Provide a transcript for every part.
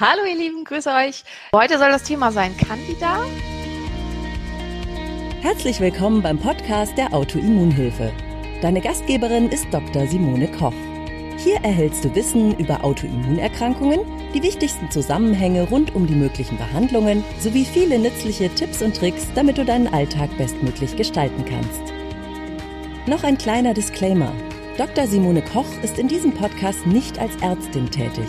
Hallo ihr Lieben, grüße euch. Heute soll das Thema sein Candida. Herzlich willkommen beim Podcast der Autoimmunhilfe. Deine Gastgeberin ist Dr. Simone Koch. Hier erhältst du Wissen über Autoimmunerkrankungen, die wichtigsten Zusammenhänge rund um die möglichen Behandlungen sowie viele nützliche Tipps und Tricks, damit du deinen Alltag bestmöglich gestalten kannst. Noch ein kleiner Disclaimer. Dr. Simone Koch ist in diesem Podcast nicht als Ärztin tätig.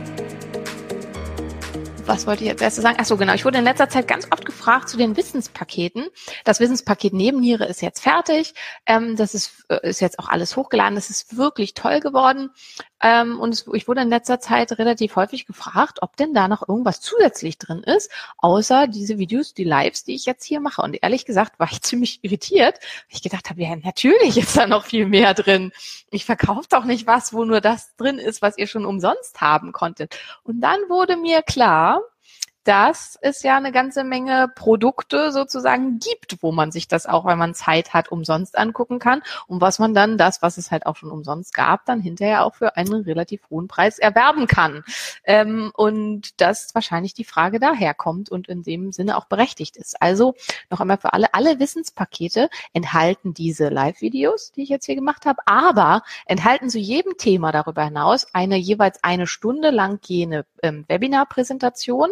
was wollte ich jetzt erst sagen? Ach so, genau. Ich wurde in letzter Zeit ganz oft gefragt zu den Wissenspaketen. Das Wissenspaket Nebenniere ist jetzt fertig. Ähm, das ist, äh, ist jetzt auch alles hochgeladen. Das ist wirklich toll geworden. Ähm, und es, ich wurde in letzter Zeit relativ häufig gefragt, ob denn da noch irgendwas zusätzlich drin ist, außer diese Videos, die Lives, die ich jetzt hier mache. Und ehrlich gesagt war ich ziemlich irritiert. Ich gedacht habe, ja, natürlich ist da noch viel mehr drin. Ich verkaufe doch nicht was, wo nur das drin ist, was ihr schon umsonst haben konntet. Und dann wurde mir klar, dass es ja eine ganze Menge Produkte sozusagen gibt, wo man sich das auch, wenn man Zeit hat, umsonst angucken kann und was man dann das, was es halt auch schon umsonst gab, dann hinterher auch für einen relativ hohen Preis erwerben kann. Ähm, und dass wahrscheinlich die Frage daher kommt und in dem Sinne auch berechtigt ist. Also noch einmal für alle, alle Wissenspakete enthalten diese Live-Videos, die ich jetzt hier gemacht habe, aber enthalten zu jedem Thema darüber hinaus eine jeweils eine Stunde lang gehende ähm, Webinar-Präsentation,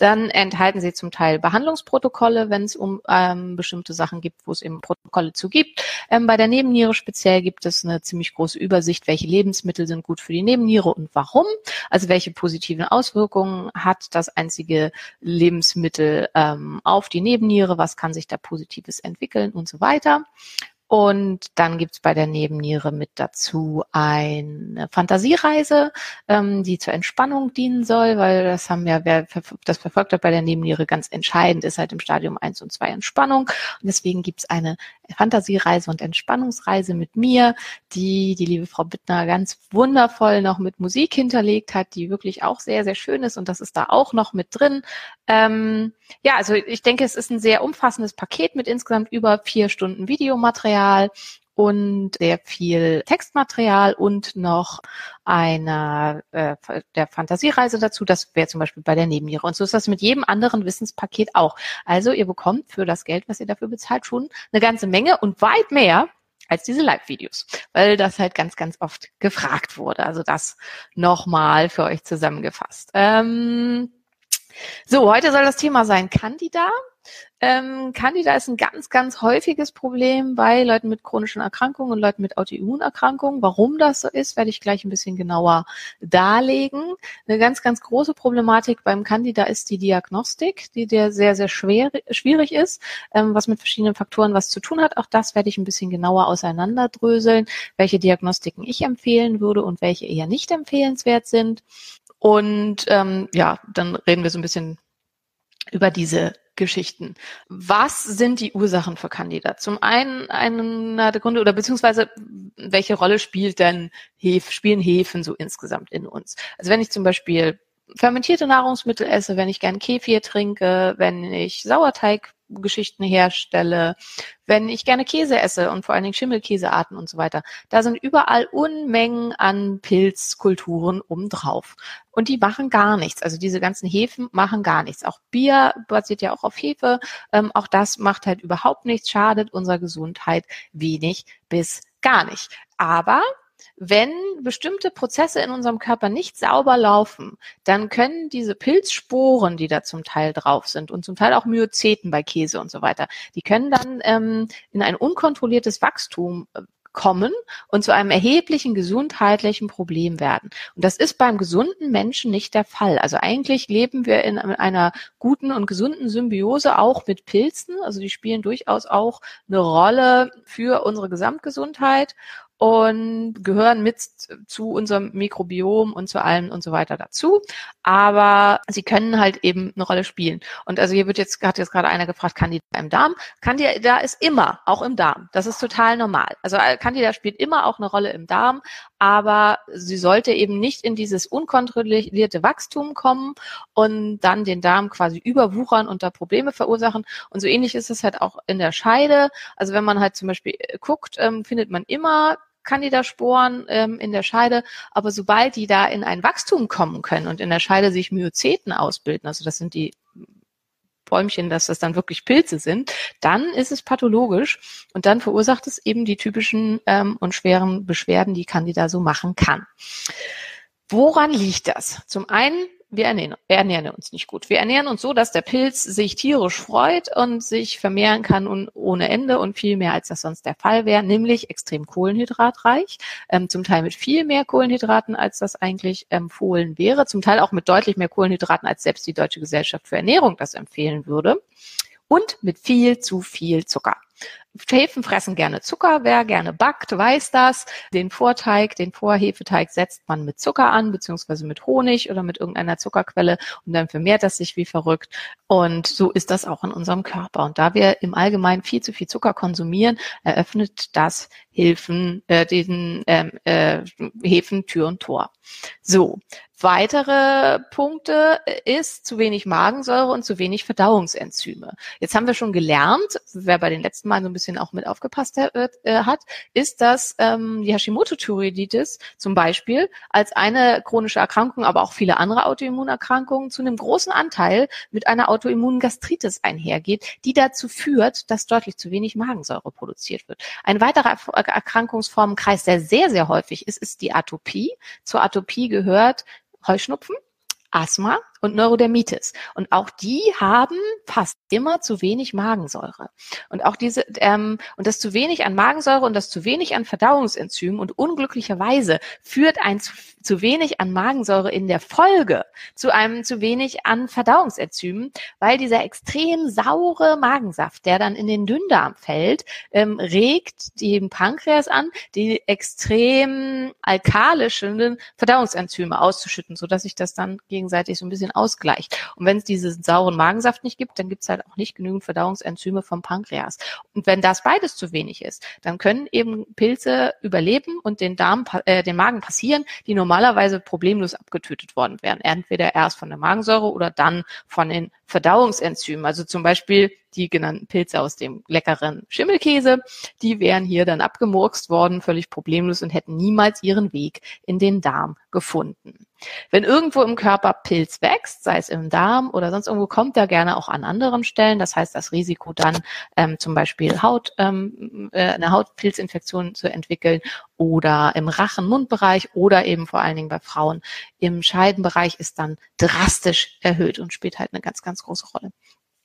dann enthalten sie zum Teil Behandlungsprotokolle, wenn es um ähm, bestimmte Sachen gibt, wo es eben Protokolle zu gibt. Ähm, bei der Nebenniere speziell gibt es eine ziemlich große Übersicht, welche Lebensmittel sind gut für die Nebenniere und warum. Also welche positiven Auswirkungen hat das einzige Lebensmittel ähm, auf die Nebenniere, was kann sich da Positives entwickeln und so weiter. Und dann gibt's bei der Nebenniere mit dazu eine Fantasiereise, ähm, die zur Entspannung dienen soll, weil das haben ja, wer das verfolgt hat bei der Nebenniere, ganz entscheidend ist halt im Stadium 1 und 2 Entspannung. Und deswegen gibt's eine Fantasiereise und Entspannungsreise mit mir, die die liebe Frau Bittner ganz wundervoll noch mit Musik hinterlegt hat, die wirklich auch sehr, sehr schön ist und das ist da auch noch mit drin. Ähm, ja, also ich denke, es ist ein sehr umfassendes Paket mit insgesamt über vier Stunden Videomaterial und sehr viel Textmaterial und noch einer äh, der Fantasiereise dazu. Das wäre zum Beispiel bei der Nebenniere. Und so ist das mit jedem anderen Wissenspaket auch. Also ihr bekommt für das Geld, was ihr dafür bezahlt, schon eine ganze Menge und weit mehr als diese Live-Videos, weil das halt ganz, ganz oft gefragt wurde. Also das nochmal für euch zusammengefasst. Ähm, so, heute soll das Thema sein Candida. Ähm, Candida ist ein ganz, ganz häufiges Problem bei Leuten mit chronischen Erkrankungen und Leuten mit Autoimmunerkrankungen. Warum das so ist, werde ich gleich ein bisschen genauer darlegen. Eine ganz, ganz große Problematik beim Candida ist die Diagnostik, die der sehr, sehr schwer, schwierig ist, ähm, was mit verschiedenen Faktoren was zu tun hat. Auch das werde ich ein bisschen genauer auseinanderdröseln, welche Diagnostiken ich empfehlen würde und welche eher nicht empfehlenswert sind. Und ähm, ja, dann reden wir so ein bisschen über diese Geschichten. Was sind die Ursachen für Candida? Zum einen einer der Gründe oder beziehungsweise welche Rolle spielt denn Hef, spielen Hefen so insgesamt in uns? Also wenn ich zum Beispiel fermentierte Nahrungsmittel esse, wenn ich gern Kefir trinke, wenn ich Sauerteig Geschichten herstelle, wenn ich gerne Käse esse und vor allen Dingen Schimmelkäsearten und so weiter. Da sind überall Unmengen an Pilzkulturen obendrauf. Und die machen gar nichts. Also diese ganzen Hefen machen gar nichts. Auch Bier basiert ja auch auf Hefe. Ähm, auch das macht halt überhaupt nichts, schadet unserer Gesundheit wenig bis gar nicht. Aber wenn bestimmte Prozesse in unserem Körper nicht sauber laufen, dann können diese Pilzsporen, die da zum Teil drauf sind und zum Teil auch Myozeten bei Käse und so weiter, die können dann ähm, in ein unkontrolliertes Wachstum äh, kommen und zu einem erheblichen gesundheitlichen Problem werden. Und das ist beim gesunden Menschen nicht der Fall. Also eigentlich leben wir in einer guten und gesunden Symbiose auch mit Pilzen. Also die spielen durchaus auch eine Rolle für unsere Gesamtgesundheit. Und gehören mit zu unserem Mikrobiom und zu allem und so weiter dazu. Aber sie können halt eben eine Rolle spielen. Und also hier wird jetzt, hat jetzt gerade einer gefragt, Candida im Darm. Candida ist immer auch im Darm. Das ist total normal. Also äh, Candida spielt immer auch eine Rolle im Darm, aber sie sollte eben nicht in dieses unkontrollierte Wachstum kommen und dann den Darm quasi überwuchern und da Probleme verursachen. Und so ähnlich ist es halt auch in der Scheide. Also wenn man halt zum Beispiel äh, guckt, ähm, findet man immer Candida-Sporen ähm, in der Scheide, aber sobald die da in ein Wachstum kommen können und in der Scheide sich Myozeten ausbilden, also das sind die Bäumchen, dass das dann wirklich Pilze sind, dann ist es pathologisch und dann verursacht es eben die typischen ähm, und schweren Beschwerden, die Candida so machen kann. Woran liegt das? Zum einen wir ernähren, ernähren uns nicht gut. Wir ernähren uns so, dass der Pilz sich tierisch freut und sich vermehren kann und ohne Ende und viel mehr, als das sonst der Fall wäre, nämlich extrem kohlenhydratreich, ähm, zum Teil mit viel mehr Kohlenhydraten, als das eigentlich empfohlen wäre, zum Teil auch mit deutlich mehr Kohlenhydraten, als selbst die Deutsche Gesellschaft für Ernährung das empfehlen würde und mit viel zu viel Zucker. Hefen fressen gerne Zucker. Wer gerne backt, weiß das. Den Vorteig, den Vorhefeteig setzt man mit Zucker an, beziehungsweise mit Honig oder mit irgendeiner Zuckerquelle und dann vermehrt das sich wie verrückt. Und so ist das auch in unserem Körper. Und da wir im Allgemeinen viel zu viel Zucker konsumieren, eröffnet das Hilfen, äh, diesen ähm, äh, Hefen Tür und Tor. So, weitere Punkte ist zu wenig Magensäure und zu wenig Verdauungsenzyme. Jetzt haben wir schon gelernt, wer bei den letzten Malen so ein bisschen auch mit aufgepasst hat, äh, ist, dass ähm, die Hashimoto-Thyreoiditis zum Beispiel als eine chronische Erkrankung, aber auch viele andere Autoimmunerkrankungen zu einem großen Anteil mit einer Autoimmungastritis einhergeht, die dazu führt, dass deutlich zu wenig Magensäure produziert wird. Ein weiterer Erkrankungsformenkreis, der sehr, sehr häufig ist, ist die Atopie. Zur Atopie gehört Heuschnupfen, Asthma und Neurodermitis. Und auch die haben fast immer zu wenig Magensäure. Und auch diese, ähm, und das zu wenig an Magensäure und das zu wenig an Verdauungsenzymen und unglücklicherweise führt ein zu, zu wenig an Magensäure in der Folge zu einem zu wenig an Verdauungsenzymen, weil dieser extrem saure Magensaft, der dann in den Dünndarm fällt, ähm, regt den Pankreas an, die extrem alkalischen Verdauungsenzyme auszuschütten, so dass sich das dann gegenseitig so ein bisschen bisschen ausgleicht. Und wenn es diesen sauren Magensaft nicht gibt, dann gibt es halt auch nicht genügend Verdauungsenzyme vom Pankreas. Und wenn das beides zu wenig ist, dann können eben Pilze überleben und den Darm, äh, den Magen passieren, die normalerweise problemlos abgetötet worden wären. Entweder erst von der Magensäure oder dann von den Verdauungsenzymen. Also zum Beispiel die genannten Pilze aus dem leckeren Schimmelkäse, die wären hier dann abgemurkst worden, völlig problemlos und hätten niemals ihren Weg in den Darm gefunden. Wenn irgendwo im Körper Pilz wächst, sei es im Darm oder sonst irgendwo, kommt er gerne auch an anderen Stellen. Das heißt, das Risiko dann ähm, zum Beispiel Haut, ähm, äh, eine Hautpilzinfektion zu entwickeln oder im Rachen-Mundbereich oder eben vor allen Dingen bei Frauen im Scheidenbereich ist dann drastisch erhöht und spielt halt eine ganz, ganz große Rolle.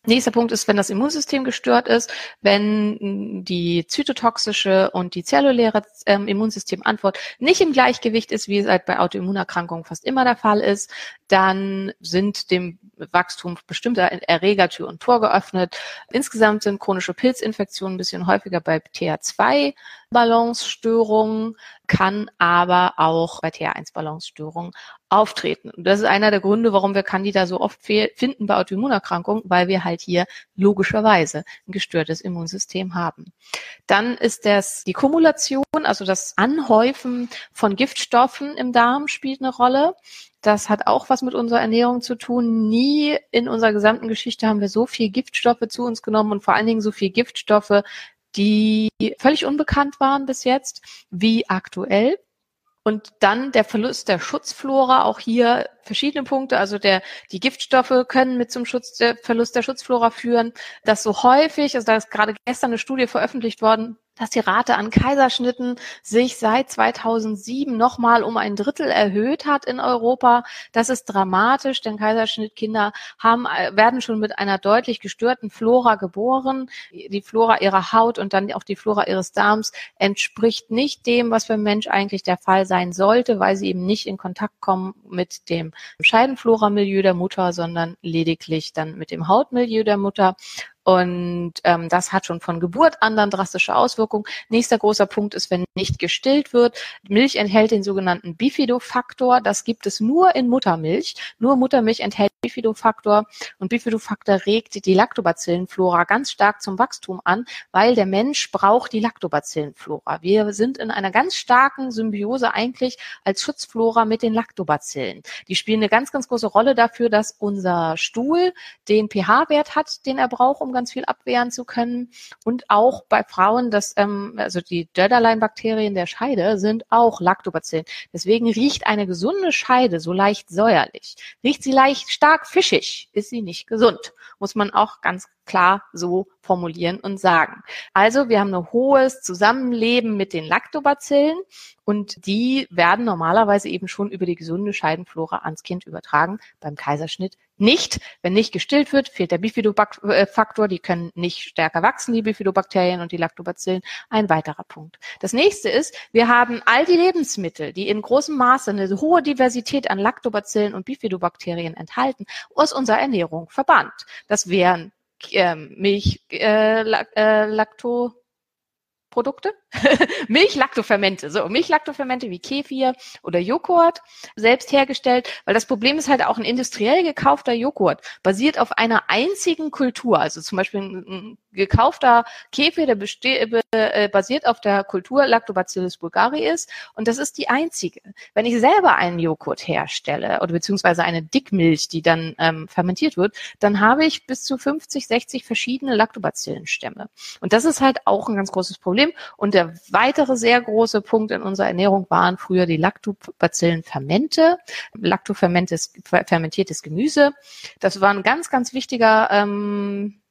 Nächster Punkt ist, wenn das Immunsystem gestört ist, wenn die zytotoxische und die zelluläre ähm, Immunsystemantwort nicht im Gleichgewicht ist, wie es halt bei Autoimmunerkrankungen fast immer der Fall ist, dann sind dem Wachstum bestimmter Erreger Tür und Tor geöffnet. Insgesamt sind chronische Pilzinfektionen ein bisschen häufiger bei TH2-Balancestörungen, kann aber auch bei TH1-Balancestörungen auftreten. Und das ist einer der Gründe, warum wir Candida so oft finden bei Autoimmunerkrankungen, weil wir halt hier logischerweise ein gestörtes Immunsystem haben. Dann ist das die Kumulation, also das Anhäufen von Giftstoffen im Darm spielt eine Rolle. Das hat auch was mit unserer Ernährung zu tun. Nie in unserer gesamten Geschichte haben wir so viel Giftstoffe zu uns genommen und vor allen Dingen so viel Giftstoffe, die völlig unbekannt waren bis jetzt, wie aktuell. Und dann der Verlust der Schutzflora, auch hier verschiedene Punkte. Also der, die Giftstoffe können mit zum Schutz, der Verlust der Schutzflora führen. Das so häufig, also da ist gerade gestern eine Studie veröffentlicht worden, dass die Rate an Kaiserschnitten sich seit 2007 nochmal um ein Drittel erhöht hat in Europa. Das ist dramatisch, denn Kaiserschnittkinder haben, äh, werden schon mit einer deutlich gestörten Flora geboren. Die Flora ihrer Haut und dann auch die Flora ihres Darms entspricht nicht dem, was beim Mensch eigentlich der Fall sein sollte, weil sie eben nicht in Kontakt kommen mit dem Scheidenflora-Milieu der Mutter, sondern lediglich dann mit dem Hautmilieu der Mutter. Und ähm, das hat schon von Geburt an dann drastische Auswirkungen. Nächster großer Punkt ist, wenn nicht gestillt wird. Milch enthält den sogenannten Bifidofaktor. Das gibt es nur in Muttermilch. Nur Muttermilch enthält Bifidofaktor und Bifidofaktor regt die Lactobacillenflora ganz stark zum Wachstum an, weil der Mensch braucht die Lactobacillenflora. Wir sind in einer ganz starken Symbiose eigentlich als Schutzflora mit den Lactobacillen. Die spielen eine ganz, ganz große Rolle dafür, dass unser Stuhl den pH-Wert hat, den er braucht, um ganz viel abwehren zu können. Und auch bei Frauen, dass ähm, also die Döderlein-Bakterien der Scheide sind auch Lactobacillen. Deswegen riecht eine gesunde Scheide so leicht säuerlich. Riecht sie leicht stark fischig, ist sie nicht gesund. Muss man auch ganz klar so formulieren und sagen. Also wir haben ein hohes Zusammenleben mit den Lactobacillen und die werden normalerweise eben schon über die gesunde Scheidenflora ans Kind übertragen, beim Kaiserschnitt nicht. Wenn nicht gestillt wird, fehlt der Bifidobakter, die können nicht stärker wachsen, die Bifidobakterien und die Lactobacillen. Ein weiterer Punkt. Das nächste ist, wir haben all die Lebensmittel, die in großem Maße eine hohe Diversität an Lactobacillen und Bifidobakterien enthalten, aus unserer Ernährung verbannt. Das wären ähm, Milch, äh, äh, Lacto, Produkte, Milchlaktofermente, so Milchlaktofermente wie Kefir oder Joghurt selbst hergestellt, weil das Problem ist halt auch ein industriell gekaufter Joghurt basiert auf einer einzigen Kultur, also zum Beispiel ein, gekaufter Kefir, der beste äh, basiert auf der Kultur Lactobacillus bulgaris und das ist die einzige. Wenn ich selber einen Joghurt herstelle oder beziehungsweise eine Dickmilch, die dann ähm, fermentiert wird, dann habe ich bis zu 50, 60 verschiedene Lactobacillenstämme und das ist halt auch ein ganz großes Problem Problem. Und der weitere sehr große Punkt in unserer Ernährung waren früher die Lactobacillenfermente. Lactofermente ist fermentiertes Gemüse. Das war ein ganz, ganz wichtiger ähm,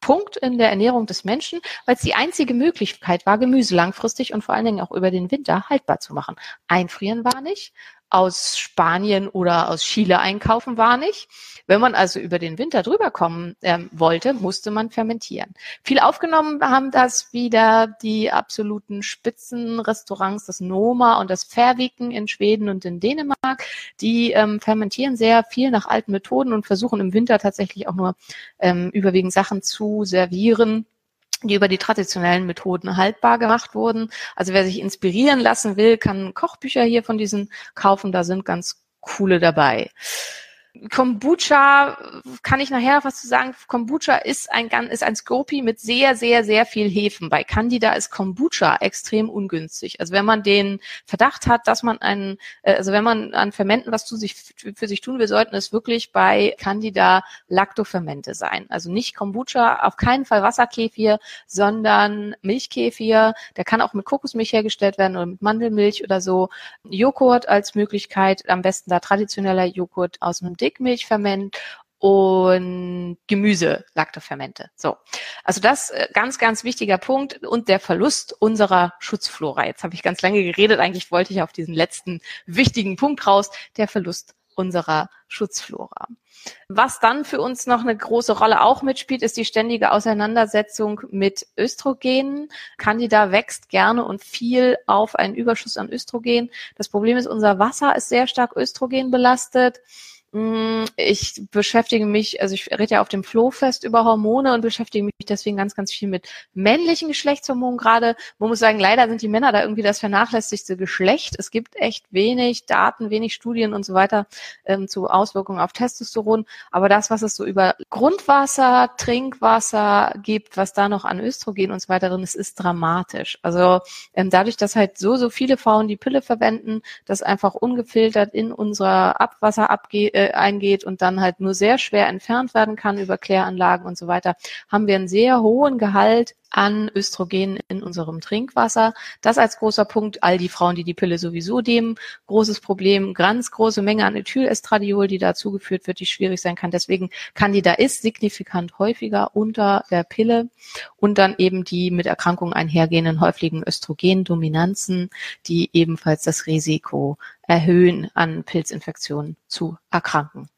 Punkt in der Ernährung des Menschen, weil es die einzige Möglichkeit war, Gemüse langfristig und vor allen Dingen auch über den Winter haltbar zu machen. Einfrieren war nicht, aus Spanien oder aus Chile einkaufen war nicht. Wenn man also über den Winter drüber kommen ähm, wollte, musste man fermentieren. Viel aufgenommen haben das wieder die absoluten Spitzenrestaurants, das Noma und das Färviken in Schweden und in Dänemark. Die ähm, fermentieren sehr viel nach alten Methoden und versuchen im Winter tatsächlich auch nur ähm, überwiegend Sachen zu servieren, die über die traditionellen Methoden haltbar gemacht wurden. Also wer sich inspirieren lassen will, kann Kochbücher hier von diesen kaufen. Da sind ganz coole dabei. Kombucha kann ich nachher was zu sagen. Kombucha ist ein ist ein Scopi mit sehr sehr sehr viel Hefen. Bei Candida ist Kombucha extrem ungünstig. Also wenn man den Verdacht hat, dass man einen äh, also wenn man an Fermenten was zu sich für sich tun will, sollten es wirklich bei Candida Lactofermente sein. Also nicht Kombucha, auf keinen Fall Wasserkefir, sondern Milchkefir. Der kann auch mit Kokosmilch hergestellt werden oder mit Mandelmilch oder so. Joghurt als Möglichkeit, am besten da traditioneller Joghurt aus einem Dickmilchferment und Gemüse, Lactofermente. So. Also das äh, ganz, ganz wichtiger Punkt und der Verlust unserer Schutzflora. Jetzt habe ich ganz lange geredet, eigentlich wollte ich auf diesen letzten wichtigen Punkt raus, der Verlust unserer Schutzflora. Was dann für uns noch eine große Rolle auch mitspielt, ist die ständige Auseinandersetzung mit Östrogenen. Candida wächst gerne und viel auf einen Überschuss an Östrogen. Das Problem ist, unser Wasser ist sehr stark Östrogen belastet. Mm, ich beschäftige mich, also ich rede ja auf dem Flohfest über Hormone und beschäftige mich deswegen ganz, ganz viel mit männlichen Geschlechtshormonen gerade. Man muss sagen, leider sind die Männer da irgendwie das vernachlässigste Geschlecht. Es gibt echt wenig Daten, wenig Studien und so weiter ähm, zu Auswirkungen auf Testosteron. Aber das, was es so über Grundwasser, Trinkwasser gibt, was da noch an Östrogen und so weiter drin ist, ist dramatisch. Also ähm, dadurch, dass halt so, so viele Frauen die Pille verwenden, das einfach ungefiltert in unser Abwasser abgeht, äh, eingeht und dann halt nur sehr schwer entfernt werden kann über Kläranlagen und so weiter, haben wir einen sehr hohen Gehalt an Östrogen in unserem Trinkwasser. Das als großer Punkt. All die Frauen, die die Pille sowieso nehmen, großes Problem. Ganz große Menge an Ethylestradiol, die da zugeführt wird, die schwierig sein kann. Deswegen Candida ist signifikant häufiger unter der Pille und dann eben die mit Erkrankungen einhergehenden häufigen Östrogendominanzen, die ebenfalls das Risiko erhöhen, an Pilzinfektionen zu erkranken.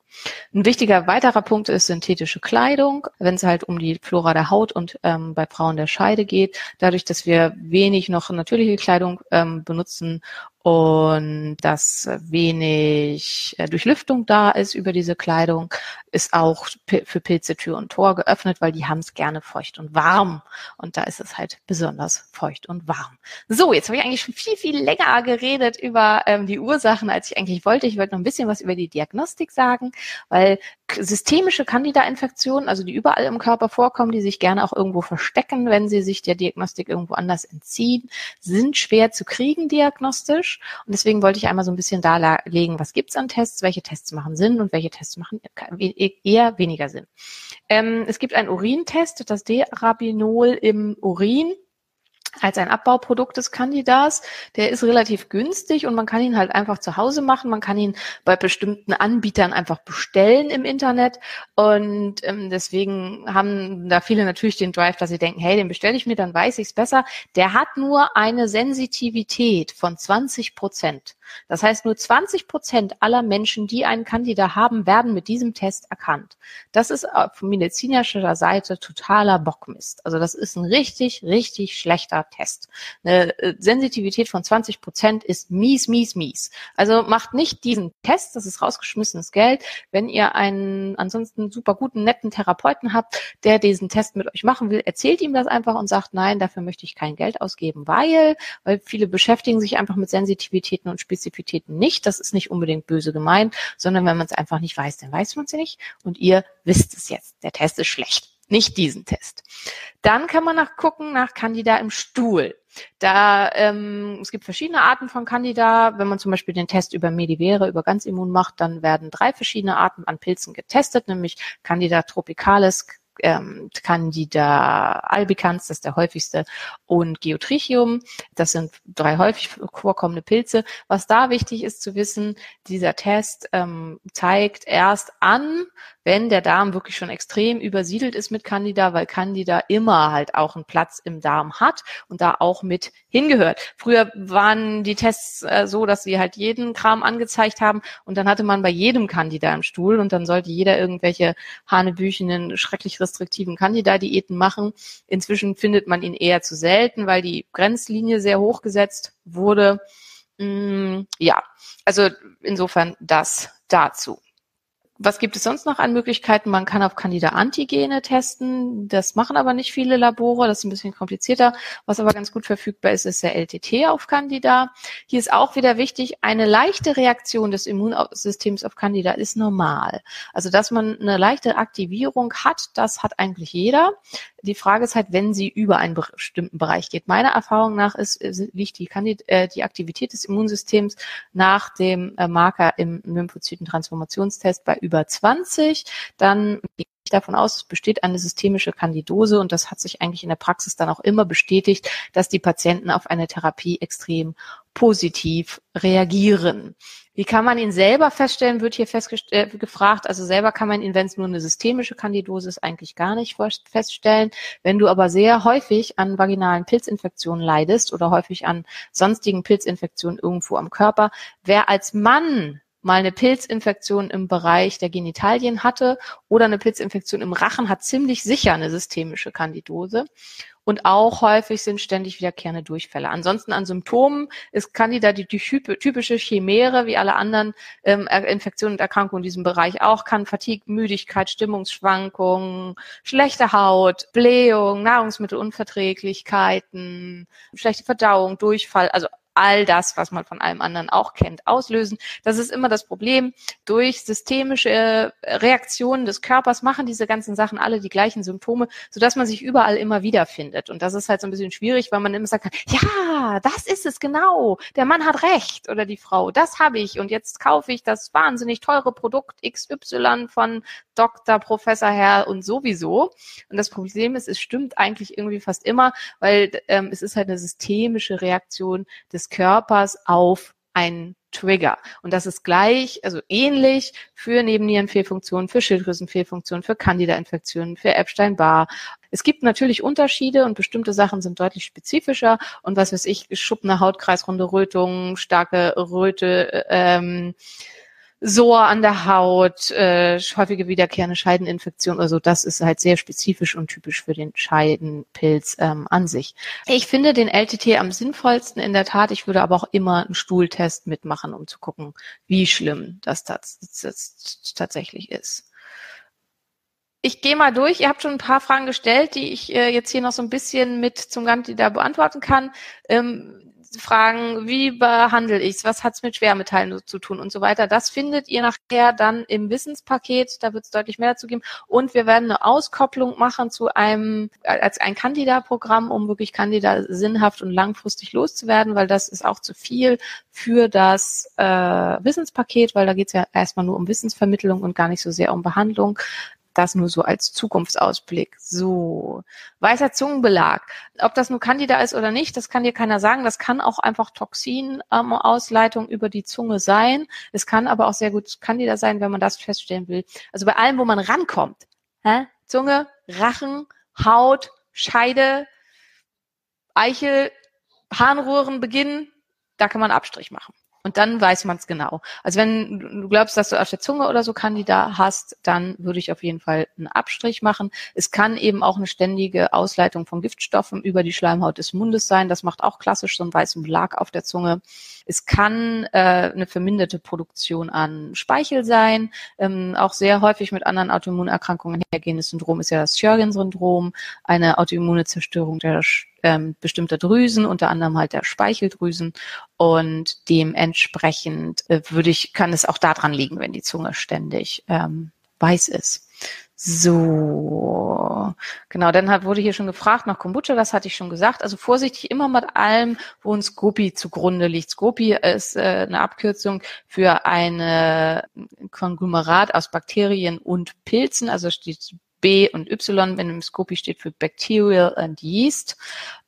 Ein wichtiger weiterer Punkt ist synthetische Kleidung, wenn es halt um die Flora der Haut und ähm, bei Frauen der Scheide geht. Dadurch, dass wir wenig noch natürliche Kleidung ähm, benutzen und dass wenig äh, Durchlüftung da ist über diese Kleidung, ist auch für Pilze Tür und Tor geöffnet, weil die haben es gerne feucht und warm. Und da ist es halt besonders feucht und warm. So, jetzt habe ich eigentlich schon viel, viel länger geredet über ähm, die Ursachen, als ich eigentlich wollte. Ich wollte noch ein bisschen was über die Diagnostik sagen, weil systemische Candida-Infektionen, also die überall im Körper vorkommen, die sich gerne auch irgendwo verstecken, wenn sie sich der Diagnostik irgendwo anders entziehen, sind schwer zu kriegen diagnostisch. Und deswegen wollte ich einmal so ein bisschen darlegen, was gibt's an Tests, welche Tests machen Sinn und welche Tests machen eher weniger Sinn. Ähm, es gibt einen Urintest, das D-Rabinol im Urin als ein Abbauprodukt des Candidats. Der ist relativ günstig und man kann ihn halt einfach zu Hause machen. Man kann ihn bei bestimmten Anbietern einfach bestellen im Internet. Und ähm, deswegen haben da viele natürlich den Drive, dass sie denken, hey, den bestelle ich mir, dann weiß ich es besser. Der hat nur eine Sensitivität von 20 Prozent. Das heißt, nur 20 Prozent aller Menschen, die einen Candida haben, werden mit diesem Test erkannt. Das ist von medizinischer Seite totaler Bockmist. Also das ist ein richtig, richtig schlechter Test. Eine äh, Sensitivität von 20 Prozent ist mies, mies, mies. Also macht nicht diesen Test, das ist rausgeschmissenes Geld. Wenn ihr einen ansonsten super guten, netten Therapeuten habt, der diesen Test mit euch machen will, erzählt ihm das einfach und sagt, nein, dafür möchte ich kein Geld ausgeben, weil, weil viele beschäftigen sich einfach mit Sensitivitäten und Spezifitäten nicht. Das ist nicht unbedingt böse gemeint, sondern wenn man es einfach nicht weiß, dann weiß man es nicht und ihr wisst es jetzt. Der Test ist schlecht nicht diesen Test. Dann kann man nachgucken nach Candida im Stuhl. Da ähm, es gibt verschiedene Arten von Candida. Wenn man zum Beispiel den Test über Medivere, über Ganzimmun macht, dann werden drei verschiedene Arten an Pilzen getestet, nämlich Candida tropicalis, ähm, Candida albicans, das ist der häufigste, und Geotrichium, das sind drei häufig vorkommende Pilze. Was da wichtig ist zu wissen, dieser Test ähm, zeigt erst an, wenn der Darm wirklich schon extrem übersiedelt ist mit Candida, weil Candida immer halt auch einen Platz im Darm hat und da auch mit hingehört. Früher waren die Tests äh, so, dass sie halt jeden Kram angezeigt haben und dann hatte man bei jedem Candida im Stuhl und dann sollte jeder irgendwelche hanebüchenen, schrecklich restriktiven Candida-Diäten machen. Inzwischen findet man ihn eher zu selten, weil die Grenzlinie sehr hoch gesetzt wurde. Mm, ja, also insofern das dazu. Was gibt es sonst noch an Möglichkeiten? Man kann auf Candida-Antigene testen. Das machen aber nicht viele Labore. Das ist ein bisschen komplizierter. Was aber ganz gut verfügbar ist, ist der LTT auf Candida. Hier ist auch wieder wichtig, eine leichte Reaktion des Immunsystems auf Candida ist normal. Also, dass man eine leichte Aktivierung hat, das hat eigentlich jeder. Die Frage ist halt, wenn sie über einen bestimmten Bereich geht. Meiner Erfahrung nach ist, liegt die, Candid äh, die Aktivität des Immunsystems nach dem äh, Marker im Lymphozytentransformationstest bei über 20. Dann gehe ich davon aus, es besteht eine systemische Kandidose und das hat sich eigentlich in der Praxis dann auch immer bestätigt, dass die Patienten auf eine Therapie extrem positiv reagieren. Wie kann man ihn selber feststellen, wird hier äh, gefragt. Also selber kann man ihn, wenn es nur eine systemische Kandidose ist, eigentlich gar nicht feststellen. Wenn du aber sehr häufig an vaginalen Pilzinfektionen leidest oder häufig an sonstigen Pilzinfektionen irgendwo am Körper, wer als Mann mal eine Pilzinfektion im Bereich der Genitalien hatte oder eine Pilzinfektion im Rachen, hat ziemlich sicher eine systemische Kandidose. Und auch häufig sind ständig wiederkehrende Durchfälle. Ansonsten an Symptomen ist Candida die, die typische Chimäre, wie alle anderen ähm, Infektionen und Erkrankungen in diesem Bereich auch, kann Fatigue, Müdigkeit, Stimmungsschwankungen, schlechte Haut, Blähung, Nahrungsmittelunverträglichkeiten, schlechte Verdauung, Durchfall, also all das, was man von allem anderen auch kennt, auslösen. Das ist immer das Problem. Durch systemische äh, Reaktionen des Körpers machen diese ganzen Sachen alle die gleichen Symptome, sodass man sich überall immer wiederfindet. Und das ist halt so ein bisschen schwierig, weil man immer sagt, ja, das ist es genau. Der Mann hat recht oder die Frau, das habe ich und jetzt kaufe ich das wahnsinnig teure Produkt XY von Doktor, Professor Herr und sowieso. Und das Problem ist, es stimmt eigentlich irgendwie fast immer, weil ähm, es ist halt eine systemische Reaktion des Körpers auf einen Trigger. Und das ist gleich, also ähnlich für Nebennierenfehlfunktionen, für Schilddrüsenfehlfunktionen, für Candida-Infektionen, für Epstein-Barr. Es gibt natürlich Unterschiede und bestimmte Sachen sind deutlich spezifischer und was weiß ich, schuppende Hautkreisrunde Rötung, starke Röte, ähm, Sor an der Haut, äh, häufige wiederkehrende Scheideninfektion oder so, das ist halt sehr spezifisch und typisch für den Scheidenpilz ähm, an sich. Ich finde den LTT am sinnvollsten in der Tat. Ich würde aber auch immer einen Stuhltest mitmachen, um zu gucken, wie schlimm das, das, das, tatsächlich ist. Ich gehe mal durch. Ihr habt schon ein paar Fragen gestellt, die ich äh, jetzt hier noch so ein bisschen mit zum Candida beantworten kann. Ähm, Fragen, wie behandle ich es, was hat es mit Schwermetallen zu tun und so weiter. Das findet ihr nachher dann im Wissenspaket, da wird es deutlich mehr dazu geben. Und wir werden eine Auskopplung machen zu einem, als ein Candida-Programm, um wirklich Candida sinnhaft und langfristig loszuwerden, weil das ist auch zu viel für das äh, Wissenspaket, weil da geht es ja erstmal nur um Wissensvermittlung und gar nicht so sehr um Behandlung. Das nur so als Zukunftsausblick. So. Weißer Zungenbelag. Ob das nur Candida ist oder nicht, das kann dir keiner sagen. Das kann auch einfach Toxinausleitung ähm, über die Zunge sein. Es kann aber auch sehr gut Candida sein, wenn man das feststellen will. Also bei allem, wo man rankommt. Hä? Zunge, Rachen, Haut, Scheide, Eichel, Harnröhren beginnen, da kann man Abstrich machen. Und dann weiß man es genau. Also wenn du glaubst, dass du auf der Zunge oder so Candida hast, dann würde ich auf jeden Fall einen Abstrich machen. Es kann eben auch eine ständige Ausleitung von Giftstoffen über die Schleimhaut des Mundes sein. Das macht auch klassisch so einen weißen Belag auf der Zunge. Es kann äh, eine verminderte Produktion an Speichel sein. Ähm, auch sehr häufig mit anderen Autoimmunerkrankungen hergehendes Syndrom ist ja das Sjögren-Syndrom, eine autoimmune Zerstörung der ähm, bestimmter Drüsen, unter anderem halt der Speicheldrüsen. Und dementsprechend äh, würde ich, kann es auch daran liegen, wenn die Zunge ständig ähm, weiß ist. So, genau, dann hat, wurde hier schon gefragt nach Kombucha, das hatte ich schon gesagt. Also vorsichtig immer mit allem, wo ein Scopi zugrunde liegt. Scopi ist äh, eine Abkürzung für eine Konglomerat aus Bakterien und Pilzen, also steht B und Y, wenn im Scopi steht für Bacterial and Yeast.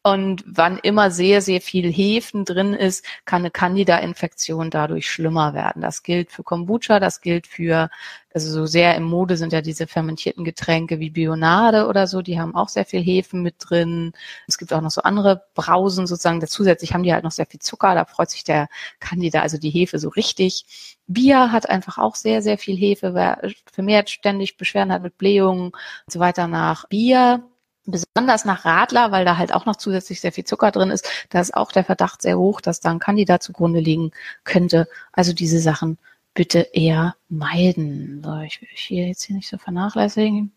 Und wann immer sehr, sehr viel Hefen drin ist, kann eine Candida-Infektion dadurch schlimmer werden. Das gilt für Kombucha, das gilt für, also so sehr im Mode sind ja diese fermentierten Getränke wie Bionade oder so, die haben auch sehr viel Hefen mit drin. Es gibt auch noch so andere Brausen sozusagen. Zusätzlich haben die halt noch sehr viel Zucker, da freut sich der Candida, also die Hefe so richtig. Bier hat einfach auch sehr, sehr viel Hefe, wer vermehrt ständig Beschwerden hat mit Blähungen und so weiter nach Bier besonders nach Radler, weil da halt auch noch zusätzlich sehr viel Zucker drin ist, da ist auch der Verdacht sehr hoch, dass da ein Kandidat zugrunde liegen könnte. Also diese Sachen bitte eher meiden. So, ich will hier jetzt hier nicht so vernachlässigen.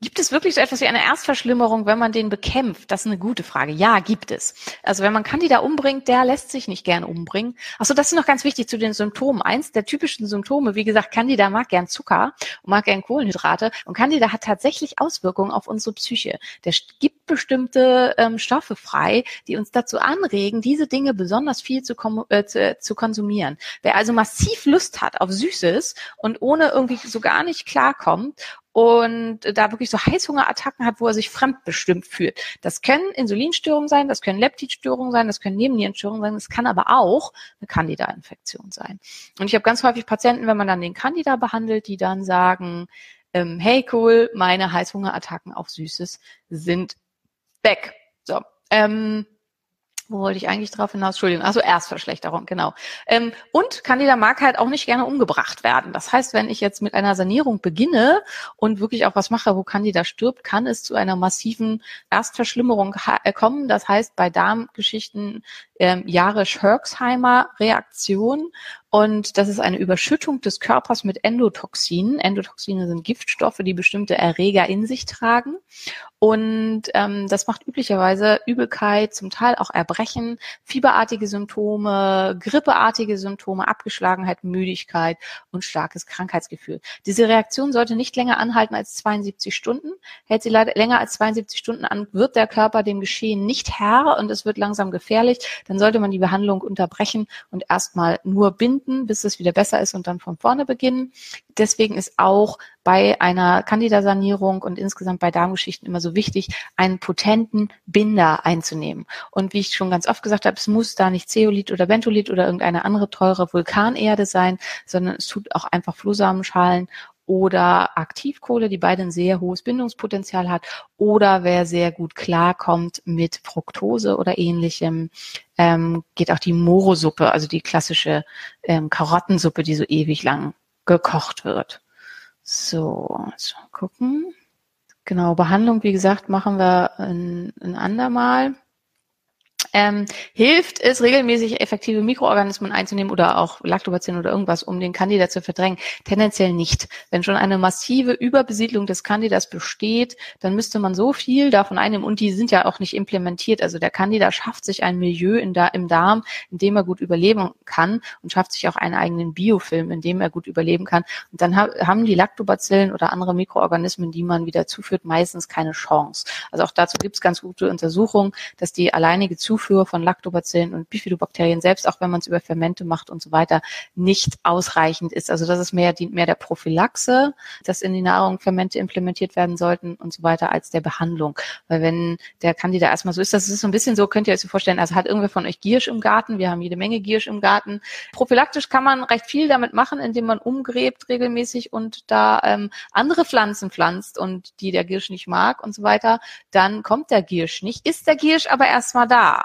Gibt es wirklich so etwas wie eine Erstverschlimmerung, wenn man den bekämpft? Das ist eine gute Frage. Ja, gibt es. Also wenn man Candida umbringt, der lässt sich nicht gern umbringen. Achso, das ist noch ganz wichtig zu den Symptomen. Eins der typischen Symptome, wie gesagt, Candida mag gern Zucker und mag gern Kohlenhydrate. Und Candida hat tatsächlich Auswirkungen auf unsere Psyche. Der gibt bestimmte ähm, Stoffe frei, die uns dazu anregen, diese Dinge besonders viel zu, äh, zu, zu konsumieren. Wer also massiv Lust hat auf Süßes und ohne irgendwie so gar nicht klarkommt und da wirklich so Heißhungerattacken hat, wo er sich fremdbestimmt fühlt. Das können Insulinstörungen sein, das können Leptidstörungen sein, das können Nebennierenstörungen sein, das kann aber auch eine Candida-Infektion sein. Und ich habe ganz häufig Patienten, wenn man dann den Candida behandelt, die dann sagen, ähm, hey cool, meine Heißhungerattacken auf Süßes sind weg. So. Ähm, wo wollte ich eigentlich drauf hinaus? Entschuldigung, also Erstverschlechterung, genau. Ähm, und Candida mag halt auch nicht gerne umgebracht werden. Das heißt, wenn ich jetzt mit einer Sanierung beginne und wirklich auch was mache, wo Candida stirbt, kann es zu einer massiven Erstverschlimmerung kommen. Das heißt, bei Darmgeschichten ähm, Jahre-Schörksheimer-Reaktion und das ist eine Überschüttung des Körpers mit Endotoxinen. Endotoxine sind Giftstoffe, die bestimmte Erreger in sich tragen. Und ähm, das macht üblicherweise Übelkeit, zum Teil auch Erbrechen, fieberartige Symptome, grippeartige Symptome, Abgeschlagenheit, Müdigkeit und starkes Krankheitsgefühl. Diese Reaktion sollte nicht länger anhalten als 72 Stunden. Hält sie leider länger als 72 Stunden an, wird der Körper dem Geschehen nicht Herr und es wird langsam gefährlich. Dann sollte man die Behandlung unterbrechen und erstmal nur binden, bis es wieder besser ist und dann von vorne beginnen. Deswegen ist auch bei einer Candida-Sanierung und insgesamt bei Darmgeschichten immer so wichtig, einen potenten Binder einzunehmen. Und wie ich schon ganz oft gesagt habe, es muss da nicht Zeolit oder Bentolit oder irgendeine andere teure Vulkanerde sein, sondern es tut auch einfach Flohsamenschalen oder Aktivkohle, die beide ein sehr hohes Bindungspotenzial hat, oder wer sehr gut klarkommt mit Fructose oder ähnlichem, ähm, geht auch die Morosuppe, also die klassische ähm, Karottensuppe, die so ewig lang gekocht wird. So, so gucken. Genau, Behandlung, wie gesagt, machen wir ein, ein andermal. Ähm, hilft es, regelmäßig effektive Mikroorganismen einzunehmen oder auch Lactobacillen oder irgendwas, um den Candida zu verdrängen? Tendenziell nicht. Wenn schon eine massive Überbesiedlung des Candidas besteht, dann müsste man so viel davon einnehmen und die sind ja auch nicht implementiert. Also der Candida schafft sich ein Milieu in da, im Darm, in dem er gut überleben kann und schafft sich auch einen eigenen Biofilm, in dem er gut überleben kann. Und dann ha haben die Lactobacillen oder andere Mikroorganismen, die man wieder zuführt, meistens keine Chance. Also auch dazu gibt es ganz gute Untersuchungen, dass die alleinige Zufuhr von Lactobacillen und Bifidobakterien, selbst auch wenn man es über Fermente macht und so weiter, nicht ausreichend ist. Also das ist mehr, dient mehr der Prophylaxe, dass in die Nahrung Fermente implementiert werden sollten und so weiter, als der Behandlung. Weil wenn der Candida erstmal so ist, das ist so ein bisschen so, könnt ihr euch so vorstellen, also hat irgendwer von euch Giersch im Garten, wir haben jede Menge Giersch im Garten. Prophylaktisch kann man recht viel damit machen, indem man umgräbt regelmäßig und da ähm, andere Pflanzen pflanzt und die der Giersch nicht mag und so weiter, dann kommt der Giersch nicht, ist der Giersch aber erstmal da.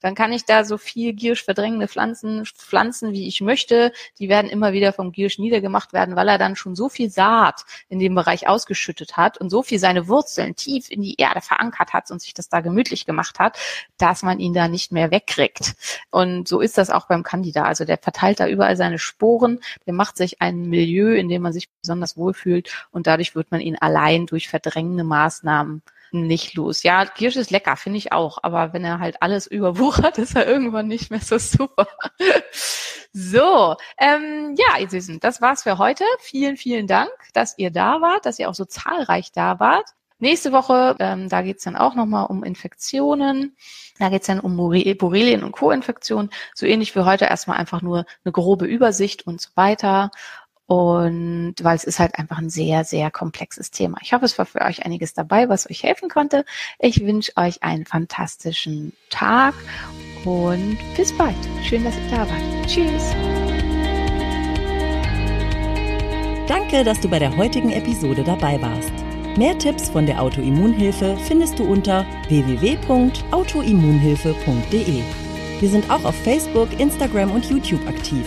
Dann kann ich da so viel Giersch verdrängende Pflanzen pflanzen, wie ich möchte. Die werden immer wieder vom Giersch niedergemacht werden, weil er dann schon so viel Saat in dem Bereich ausgeschüttet hat und so viel seine Wurzeln tief in die Erde verankert hat und sich das da gemütlich gemacht hat, dass man ihn da nicht mehr wegkriegt. Und so ist das auch beim Candida. Also der verteilt da überall seine Sporen, der macht sich ein Milieu, in dem man sich besonders wohlfühlt und dadurch wird man ihn allein durch verdrängende Maßnahmen nicht los. Ja, Kirsch ist lecker, finde ich auch. Aber wenn er halt alles überwuchert, ist er irgendwann nicht mehr so super. so, ähm, ja, ihr Süßen, das war's für heute. Vielen, vielen Dank, dass ihr da wart, dass ihr auch so zahlreich da wart. Nächste Woche, ähm, da geht's dann auch nochmal um Infektionen. Da geht's dann um Borrelien und Co-Infektionen. So ähnlich wie heute erstmal einfach nur eine grobe Übersicht und so weiter. Und weil es ist halt einfach ein sehr, sehr komplexes Thema. Ich hoffe, es war für euch einiges dabei, was euch helfen konnte. Ich wünsche euch einen fantastischen Tag und bis bald. Schön, dass ihr da wart. Tschüss. Danke, dass du bei der heutigen Episode dabei warst. Mehr Tipps von der Autoimmunhilfe findest du unter www.autoimmunhilfe.de. Wir sind auch auf Facebook, Instagram und YouTube aktiv.